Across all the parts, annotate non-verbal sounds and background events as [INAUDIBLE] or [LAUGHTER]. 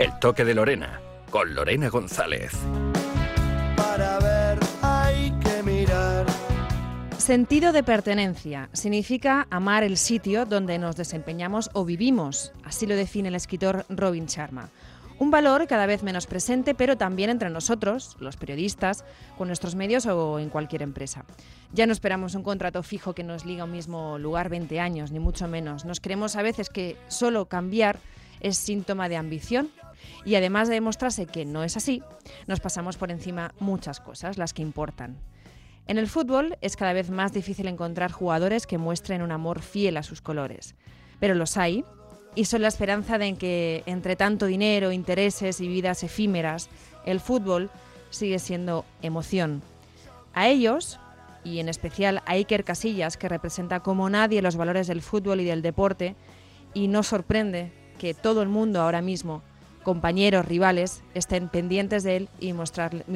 El toque de Lorena, con Lorena González. Para ver hay que mirar. Sentido de pertenencia significa amar el sitio donde nos desempeñamos o vivimos. Así lo define el escritor Robin Sharma. Un valor cada vez menos presente, pero también entre nosotros, los periodistas, con nuestros medios o en cualquier empresa. Ya no esperamos un contrato fijo que nos liga a un mismo lugar 20 años, ni mucho menos. Nos creemos a veces que solo cambiar es síntoma de ambición y además de demostrarse que no es así, nos pasamos por encima muchas cosas, las que importan. En el fútbol es cada vez más difícil encontrar jugadores que muestren un amor fiel a sus colores, pero los hay y son la esperanza de que entre tanto dinero, intereses y vidas efímeras, el fútbol sigue siendo emoción. A ellos, y en especial a Iker Casillas, que representa como nadie los valores del fútbol y del deporte, y no sorprende que todo el mundo ahora mismo, compañeros, rivales, estén pendientes de él y, y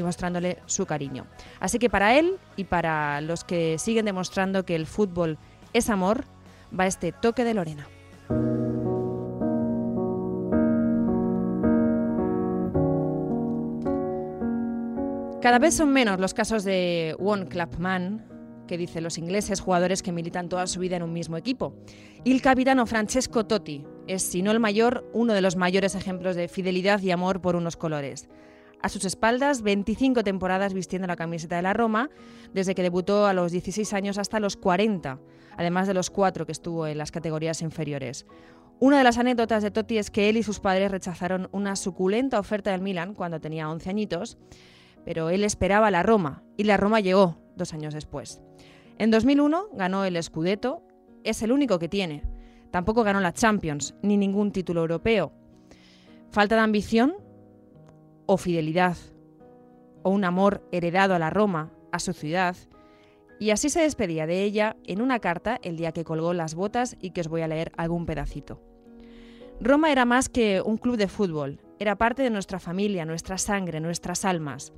mostrándole su cariño. Así que para él y para los que siguen demostrando que el fútbol es amor, va este toque de Lorena. Cada vez son menos los casos de one club man, que dicen los ingleses, jugadores que militan toda su vida en un mismo equipo. Y el capitano Francesco Totti es, si no el mayor, uno de los mayores ejemplos de fidelidad y amor por unos colores. A sus espaldas, 25 temporadas vistiendo la camiseta de la Roma, desde que debutó a los 16 años hasta los 40, además de los cuatro que estuvo en las categorías inferiores. Una de las anécdotas de Totti es que él y sus padres rechazaron una suculenta oferta del Milan cuando tenía 11 añitos pero él esperaba la Roma y la Roma llegó dos años después. En 2001 ganó el Scudetto, es el único que tiene. Tampoco ganó la Champions ni ningún título europeo. Falta de ambición o fidelidad o un amor heredado a la Roma, a su ciudad. Y así se despedía de ella en una carta el día que colgó las botas y que os voy a leer algún pedacito. Roma era más que un club de fútbol, era parte de nuestra familia, nuestra sangre, nuestras almas.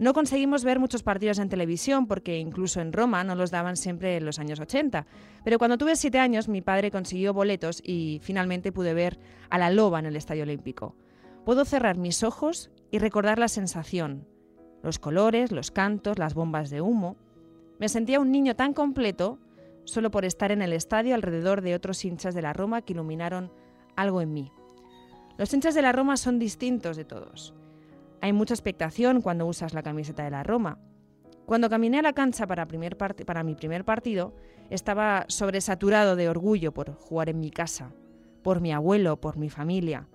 No conseguimos ver muchos partidos en televisión porque incluso en Roma no los daban siempre en los años 80. Pero cuando tuve siete años mi padre consiguió boletos y finalmente pude ver a la loba en el Estadio Olímpico. Puedo cerrar mis ojos y recordar la sensación, los colores, los cantos, las bombas de humo. Me sentía un niño tan completo solo por estar en el estadio alrededor de otros hinchas de la Roma que iluminaron algo en mí. Los hinchas de la Roma son distintos de todos. Hay mucha expectación cuando usas la camiseta de la Roma. Cuando caminé a la cancha para, mi primer partido, estaba sobresaturado de orgullo por jugar en mi casa, por mi abuelo, por mi familia.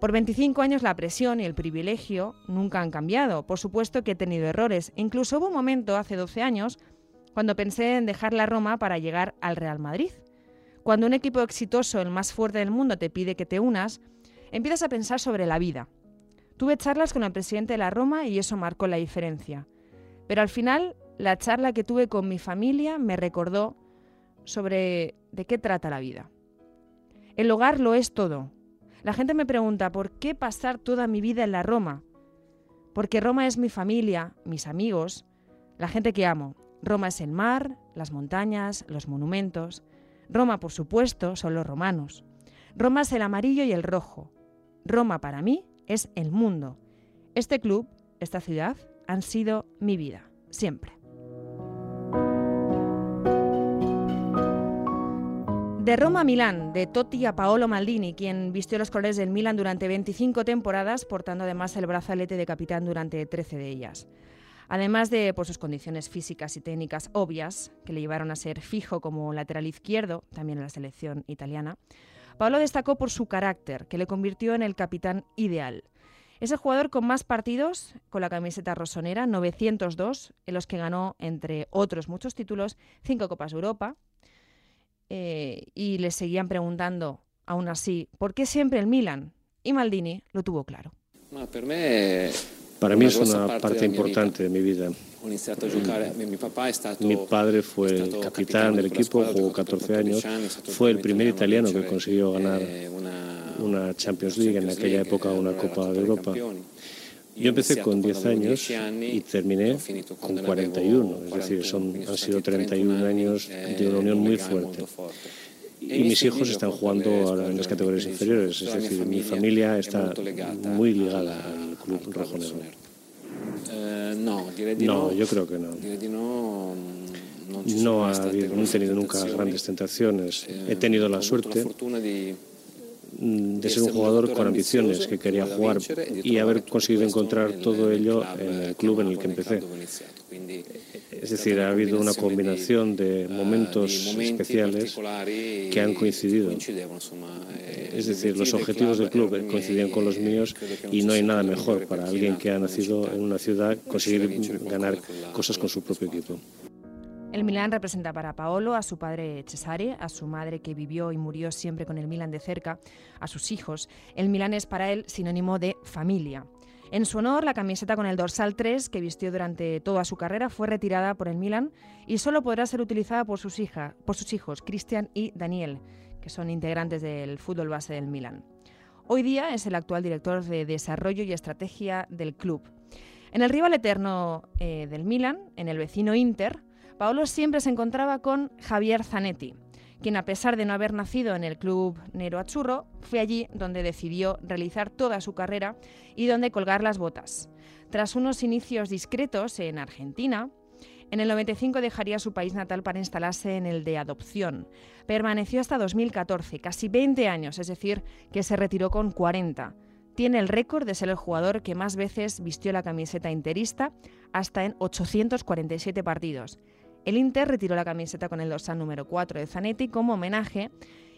Por 25 años la presión y el privilegio nunca han cambiado. Por supuesto que he tenido errores. Incluso hubo un momento hace 12 años cuando pensé en dejar la Roma para llegar al Real Madrid. Cuando un equipo exitoso, el más fuerte del mundo, te pide que te unas, empiezas a pensar sobre la vida, Tuve charlas con el presidente de la Roma y eso marcó la diferencia. Pero al final, la charla que tuve con mi familia me recordó sobre de qué trata la vida. El hogar lo es todo. La gente me pregunta, ¿por qué pasar toda mi vida en la Roma? Porque Roma es mi familia, mis amigos, la gente que amo. Roma es el mar, las montañas, los monumentos. Roma, por supuesto, son los romanos. Roma es el amarillo y el rojo. Roma para mí es el mundo. Este club, esta ciudad, han sido mi vida, siempre. De Roma a Milán, de Totti a Paolo Maldini, quien vistió los colores del Milan durante 25 temporadas, portando además el brazalete de capitán durante 13 de ellas. Además de por sus condiciones físicas y técnicas obvias, que le llevaron a ser fijo como lateral izquierdo, también en la selección italiana, Pablo destacó por su carácter, que le convirtió en el capitán ideal. Es el jugador con más partidos con la camiseta rosonera, 902, en los que ganó, entre otros muchos títulos, cinco Copas de Europa. Eh, y le seguían preguntando, aún así, ¿por qué siempre el Milan? Y Maldini lo tuvo claro. Para mí es una parte importante de mi vida. Mi padre fue el capitán del equipo, jugó 14 años, fue el primer italiano que consiguió ganar una Champions League, en aquella época una Copa de Europa. Yo empecé con 10 años y terminé con 41, es decir, son, han sido 31 años de una unión muy fuerte. Y mis hijos están jugando ahora en las categorías inferiores, es decir, mi familia está muy ligada al club rojo-negro. No, yo creo que no. No, ha habido, no he tenido nunca grandes tentaciones. He tenido la suerte de ser un jugador con ambiciones, que quería jugar y haber conseguido encontrar todo ello en el club en el que empecé. Es decir, ha habido una combinación de momentos especiales que han coincidido. Es decir, los objetivos del club coincidían con los míos y no hay nada mejor para alguien que ha nacido en una ciudad conseguir ganar cosas con su propio equipo. El Milán representa para Paolo a su padre Cesare, a su madre que vivió y murió siempre con el Milán de cerca, a sus hijos. El Milán es para él sinónimo de familia. En su honor, la camiseta con el dorsal 3 que vistió durante toda su carrera fue retirada por el Milan y solo podrá ser utilizada por sus, por sus hijos, Cristian y Daniel, que son integrantes del fútbol base del Milan. Hoy día es el actual director de desarrollo y estrategia del club. En el rival eterno eh, del Milan, en el vecino Inter, Paolo siempre se encontraba con Javier Zanetti, quien a pesar de no haber nacido en el club Nero Azzurro, fue allí donde decidió realizar toda su carrera y donde colgar las botas. Tras unos inicios discretos en Argentina, en el 95 dejaría su país natal para instalarse en el de adopción. Permaneció hasta 2014, casi 20 años, es decir, que se retiró con 40. Tiene el récord de ser el jugador que más veces vistió la camiseta interista, hasta en 847 partidos. El Inter retiró la camiseta con el dorsal número 4 de Zanetti como homenaje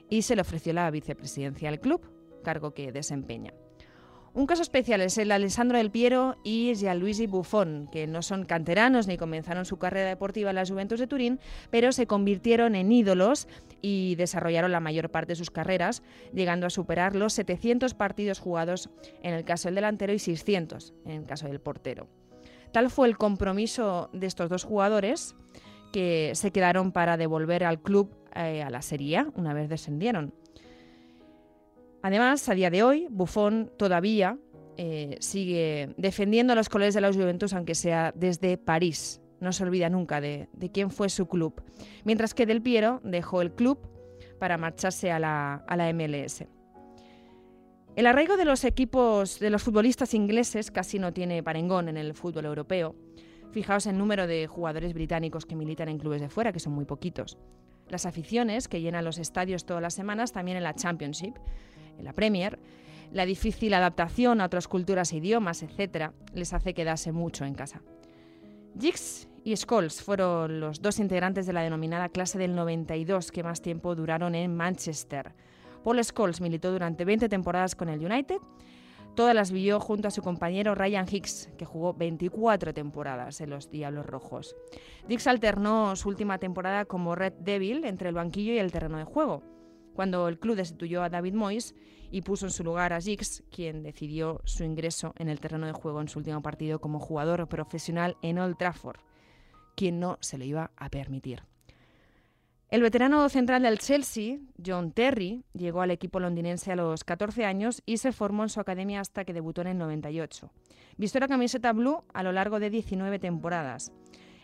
y se le ofreció la vicepresidencia al club, cargo que desempeña. Un caso especial es el Alessandro Del Piero y Gianluigi Buffon, que no son canteranos ni comenzaron su carrera deportiva en la Juventus de Turín, pero se convirtieron en ídolos y desarrollaron la mayor parte de sus carreras, llegando a superar los 700 partidos jugados en el caso del delantero y 600 en el caso del portero. Tal fue el compromiso de estos dos jugadores que se quedaron para devolver al club eh, a la Serie una vez descendieron. Además, a día de hoy, Buffon todavía eh, sigue defendiendo los colores de la Juventus, aunque sea desde París. No se olvida nunca de, quién fue su club. Mientras que Del Piero dejó el club para marcharse a la, a la MLS. El arraigo de los equipos de los futbolistas ingleses casi no tiene parengón en el fútbol europeo. Fijaos el número de jugadores británicos que militan en clubes de fuera, que son muy poquitos. Las aficiones que llenan los estadios todas las semanas, también en la Championship, en la Premier, la difícil adaptación a otras culturas e idiomas, etc., les hace quedarse mucho en casa. Giggs y Scholes fueron los dos integrantes de la denominada clase del 92 que más tiempo duraron en Manchester. Paul Scholes militó durante 20 temporadas con el United Todas las vivió junto a su compañero Ryan Hicks, que jugó 24 temporadas en los Diablos Rojos. Dix alternó su última temporada como Red Devil entre el banquillo y el terreno de juego, cuando el club destituyó a David Moyes y puso en su lugar a Giggs, quien decidió su ingreso en el terreno de juego en su último partido como jugador profesional en Old Trafford, quien no se le iba a permitir. El veterano central del Chelsea, John Terry, llegó al equipo londinense a los 14 años y se formó en su academia hasta que debutó en el 98. Vistió la camiseta blue a lo largo de 19 temporadas,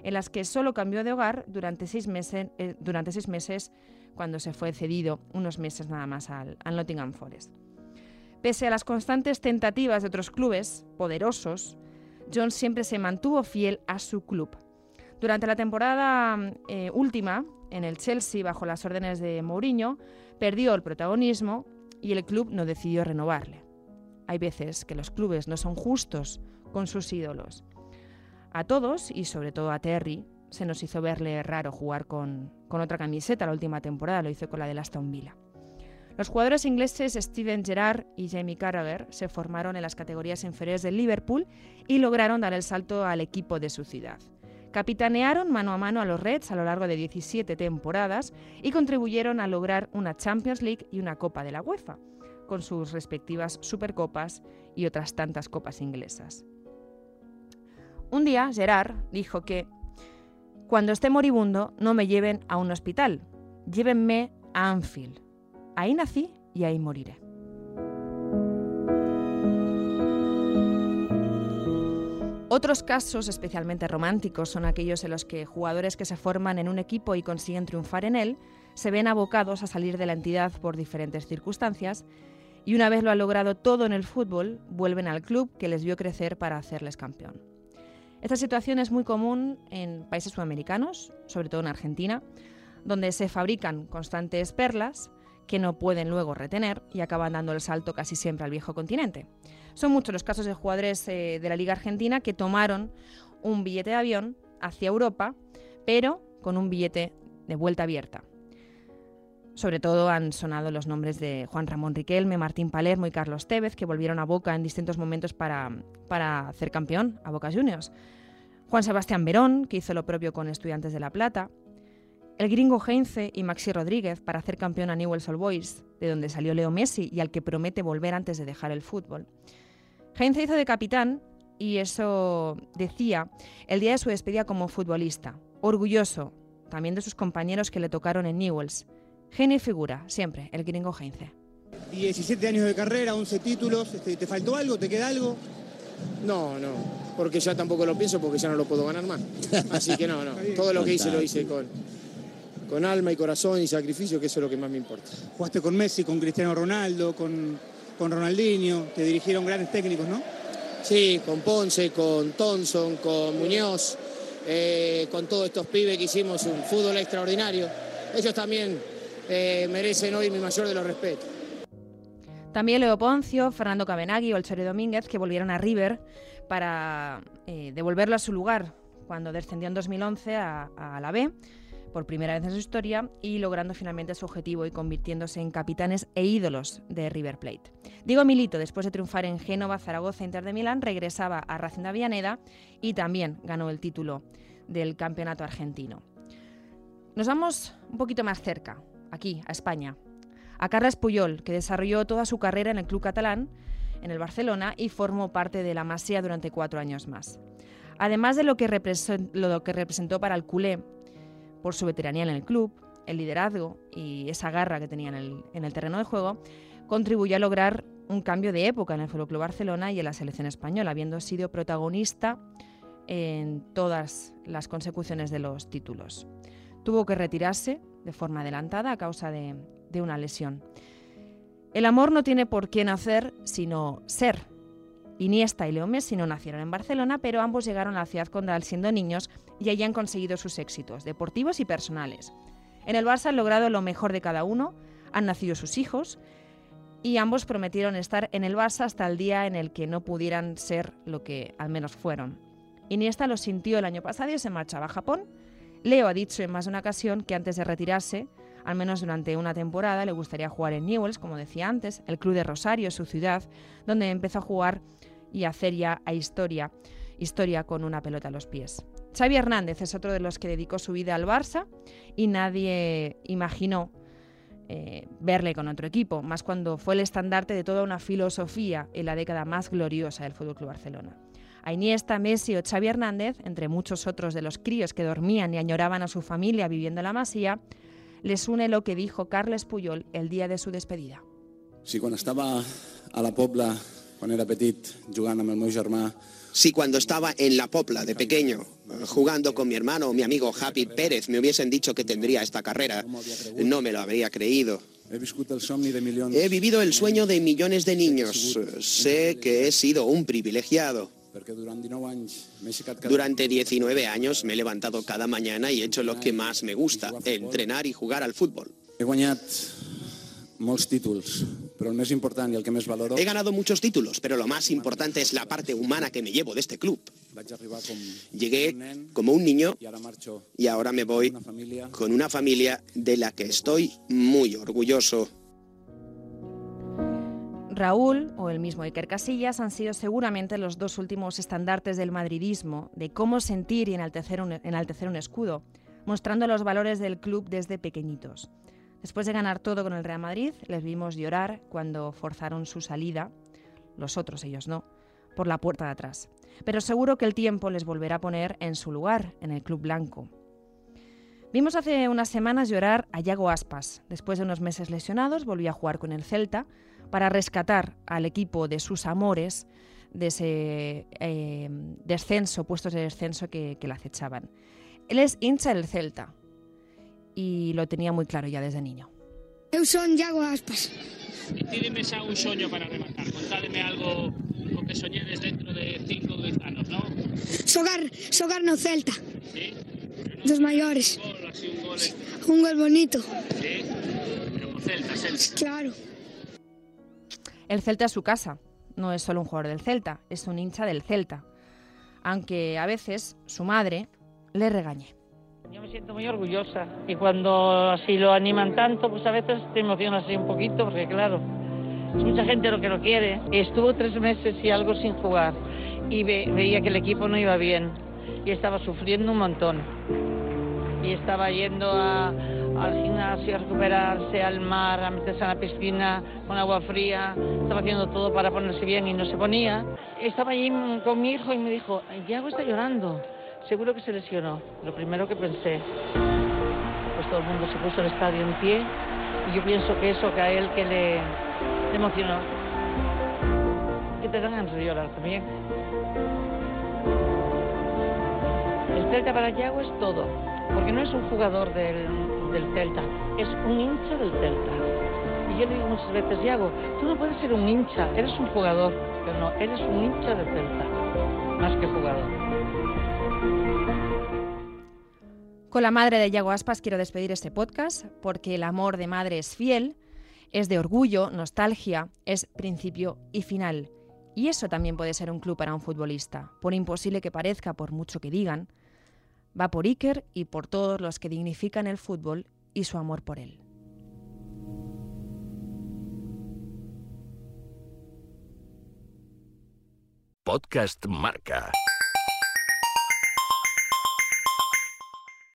en las que solo cambió de hogar durante seis meses, eh, durante seis meses cuando se fue cedido unos meses nada más al, Nottingham Forest. Pese a las constantes tentativas de otros clubes poderosos, John siempre se mantuvo fiel a su club. Durante la temporada eh, última, en el Chelsea bajo las órdenes de Mourinho, perdió el protagonismo y el club no decidió renovarle. Hay veces que los clubes no son justos con sus ídolos. A todos, y sobre todo a Terry, se nos hizo verle raro jugar con, con otra camiseta la última temporada, lo hizo con la de Aston Villa. Los jugadores ingleses Steven Gerrard y Jamie Carragher se formaron en las categorías inferiores del Liverpool y lograron dar el salto al equipo de su ciudad. Capitanearon mano a mano a los Reds a lo largo de 17 temporadas y contribuyeron a lograr una Champions League y una Copa de la UEFA, con sus respectivas Supercopas y otras tantas copas inglesas. Un día Gerard dijo que cuando esté moribundo no me lleven a un hospital, llévenme a Anfield. Ahí nací y ahí moriré. Otros casos especialmente románticos son aquellos en los que jugadores que se forman en un equipo y consiguen triunfar en él se ven abocados a salir de la entidad por diferentes circunstancias y una vez lo han logrado todo en el fútbol, vuelven al club que les vio crecer para hacerles campeón. Esta situación es muy común en países sudamericanos, sobre todo en Argentina, donde se fabrican constantes perlas que no pueden luego retener y acaban dando el salto casi siempre al viejo continente. Son muchos los casos de jugadores eh, de la Liga Argentina que tomaron un billete de avión hacia Europa, pero con un billete de vuelta abierta. Sobre todo han sonado los nombres de Juan Ramón Riquelme, Martín Palermo y Carlos Tevez, que volvieron a Boca en distintos momentos para, para hacer campeón a Boca Juniors. Juan Sebastián Verón, que hizo lo propio con Estudiantes de La Plata, el gringo Heinze y Maxi Rodríguez para hacer campeón a Newell's Old Boys, de donde salió Leo Messi y al que promete volver antes de dejar el fútbol. Heinze hizo de capitán y eso decía el día de su despedida como futbolista, orgulloso también de sus compañeros que le tocaron en Newells. Genio y figura, siempre, el gringo Heinze. 17 años de carrera, 11 títulos, este, ¿te faltó algo? ¿Te queda algo? No, no, porque ya tampoco lo pienso porque ya no lo puedo ganar más. Así que no, no, [LAUGHS] todo lo que hice lo hice con, con alma y corazón y sacrificio, que eso es lo que más me importa. Jugaste con Messi, con Cristiano Ronaldo, con, con Ronaldinho, te dirigieron grandes técnicos, ¿no? Sí, con Ponce, con Thompson, con Muñoz, eh, con todos estos pibes que hicimos un fútbol extraordinario. Ellos también eh, merecen hoy mi mayor de los respetos. También Leo Poncio, Fernando Cabenagui o el Chore Domínguez, que volvieron a River para eh, devolverlo a su lugar cuando descendió en 2011 a, a la B por primera vez en su historia y logrando finalmente su objetivo y convirtiéndose en capitanes e ídolos de River Plate. Diego Milito, después de triunfar en Génova, Zaragoza e Inter de Milán, regresaba a Racing de Avellaneda y también ganó el título del campeonato argentino. Nos vamos un poquito más cerca, aquí, a España, a Carles Puyol, que desarrolló toda su carrera en el club catalán, en el Barcelona, y formó parte de la Masía durante cuatro años más. Además de lo que, lo que representó para el culé por su veteranía en el club, el liderazgo y esa garra que tenía en el, terreno de juego, contribuyó a lograr un cambio de época en el Fútbol Club Barcelona y en la selección española, habiendo sido protagonista en todas las consecuciones de los títulos. Tuvo que retirarse de forma adelantada a causa de, de una lesión. El amor no tiene por qué nacer, sino ser. Iniesta y Leo Messi no nacieron en Barcelona, pero ambos llegaron a la ciudad condal siendo niños y allí han conseguido sus éxitos, deportivos y personales. En el Barça han logrado lo mejor de cada uno, han nacido sus hijos y ambos prometieron estar en el Barça hasta el día en el que no pudieran ser lo que al menos fueron. Iniesta lo sintió el año pasado y se marchaba a Japón. Leo ha dicho en más de una ocasión que antes de retirarse, al menos durante una temporada, le gustaría jugar en Newells, como decía antes, el club de Rosario, su ciudad, donde empezó a jugar y hacer ya a historia, historia con una pelota a los pies. Xavi Hernández es otro de los que dedicó su vida al Barça y nadie imaginó eh, verle con otro equipo, más cuando fue el estandarte de toda una filosofía en la década más gloriosa del Club Barcelona. A Iniesta, Messi o Xavi Hernández, entre muchos otros de los críos que dormían y añoraban a su familia viviendo en la Masía, les une lo que dijo Carles Puyol el día de su despedida. Si cuando estaba a la Pobla cuando era petit, jugant amb el meu germà, si cuando estaba en la Popla de pequeño, jugando con mi hermano o mi amigo Happy Pérez, me hubiesen dicho que tendría esta carrera, no me lo habría creído. He vivido el sueño de millones de niños. Sé que he sido un privilegiado. Durante 19 años me he levantado cada mañana y he hecho lo que más me gusta, entrenar y jugar al fútbol. He guanyat molts títols, però el més important i el que més valoro... He ganado muchos títulos, pero lo más importante es la parte humana que me llevo de este club. Llegué como un niño y ahora me voy con una familia de la que estoy muy orgulloso. Raúl o el mismo Iker Casillas han sido seguramente los dos últimos estandartes del madridismo, de cómo sentir y enaltecer un, enaltecer un escudo, mostrando los valores del club desde pequeñitos. Después de ganar todo con el Real Madrid, les vimos llorar cuando forzaron su salida, los otros, ellos no, por la puerta de atrás. Pero seguro que el tiempo les volverá a poner en su lugar, en el Club Blanco. Vimos hace unas semanas llorar a Yago Aspas. Después de unos meses lesionados, volvió a jugar con el Celta para rescatar al equipo de sus amores de ese eh, descenso, puestos de descenso que, que le acechaban. Él es hincha del Celta, y lo tenía muy claro ya desde niño. Eu son Yago Aspas. Dime xa un soño para rematar. Contádeme algo o que soñedes dentro de 5 ou 10 anos, non? Xogar, xogar no Celta. Sí? Dos maiores. Un gol, así un gol. Sí, Un gol bonito. pero co Celta, Celta. Claro. El Celta es su casa. No es solo un jugador del Celta, es un hincha del Celta. Aunque a veces su madre le regañe. Yo me siento muy orgullosa y cuando así lo animan tanto, pues a veces te emocionas así un poquito porque claro, es mucha gente lo que lo quiere. Estuvo tres meses y algo sin jugar y ve- veía que el equipo no iba bien y estaba sufriendo un montón. Y estaba yendo a- al gimnasio a recuperarse, al mar, a meterse en la piscina con agua fría, estaba haciendo todo para ponerse bien y no se ponía. Estaba allí con mi hijo y me dijo, Yago está llorando. Seguro que se lesionó. Lo primero que pensé, pues todo el mundo se puso el estadio en pie y yo pienso que eso que a él que le, le emocionó. Que te dan ganas de llorar también. El Celta para Yago es todo, porque no es un jugador del, del Celta, es un hincha del Celta. Y yo le digo muchas veces, Yago, tú no puedes ser un hincha, eres un jugador, pero no, eres un hincha del Celta, más que jugador. Con la madre de Yago Aspas quiero despedir este podcast porque el amor de madre es fiel, es de orgullo, nostalgia, es principio y final. Y eso también puede ser un club para un futbolista, por imposible que parezca, por mucho que digan. Va por Iker y por todos los que dignifican el fútbol y su amor por él. Podcast Marca.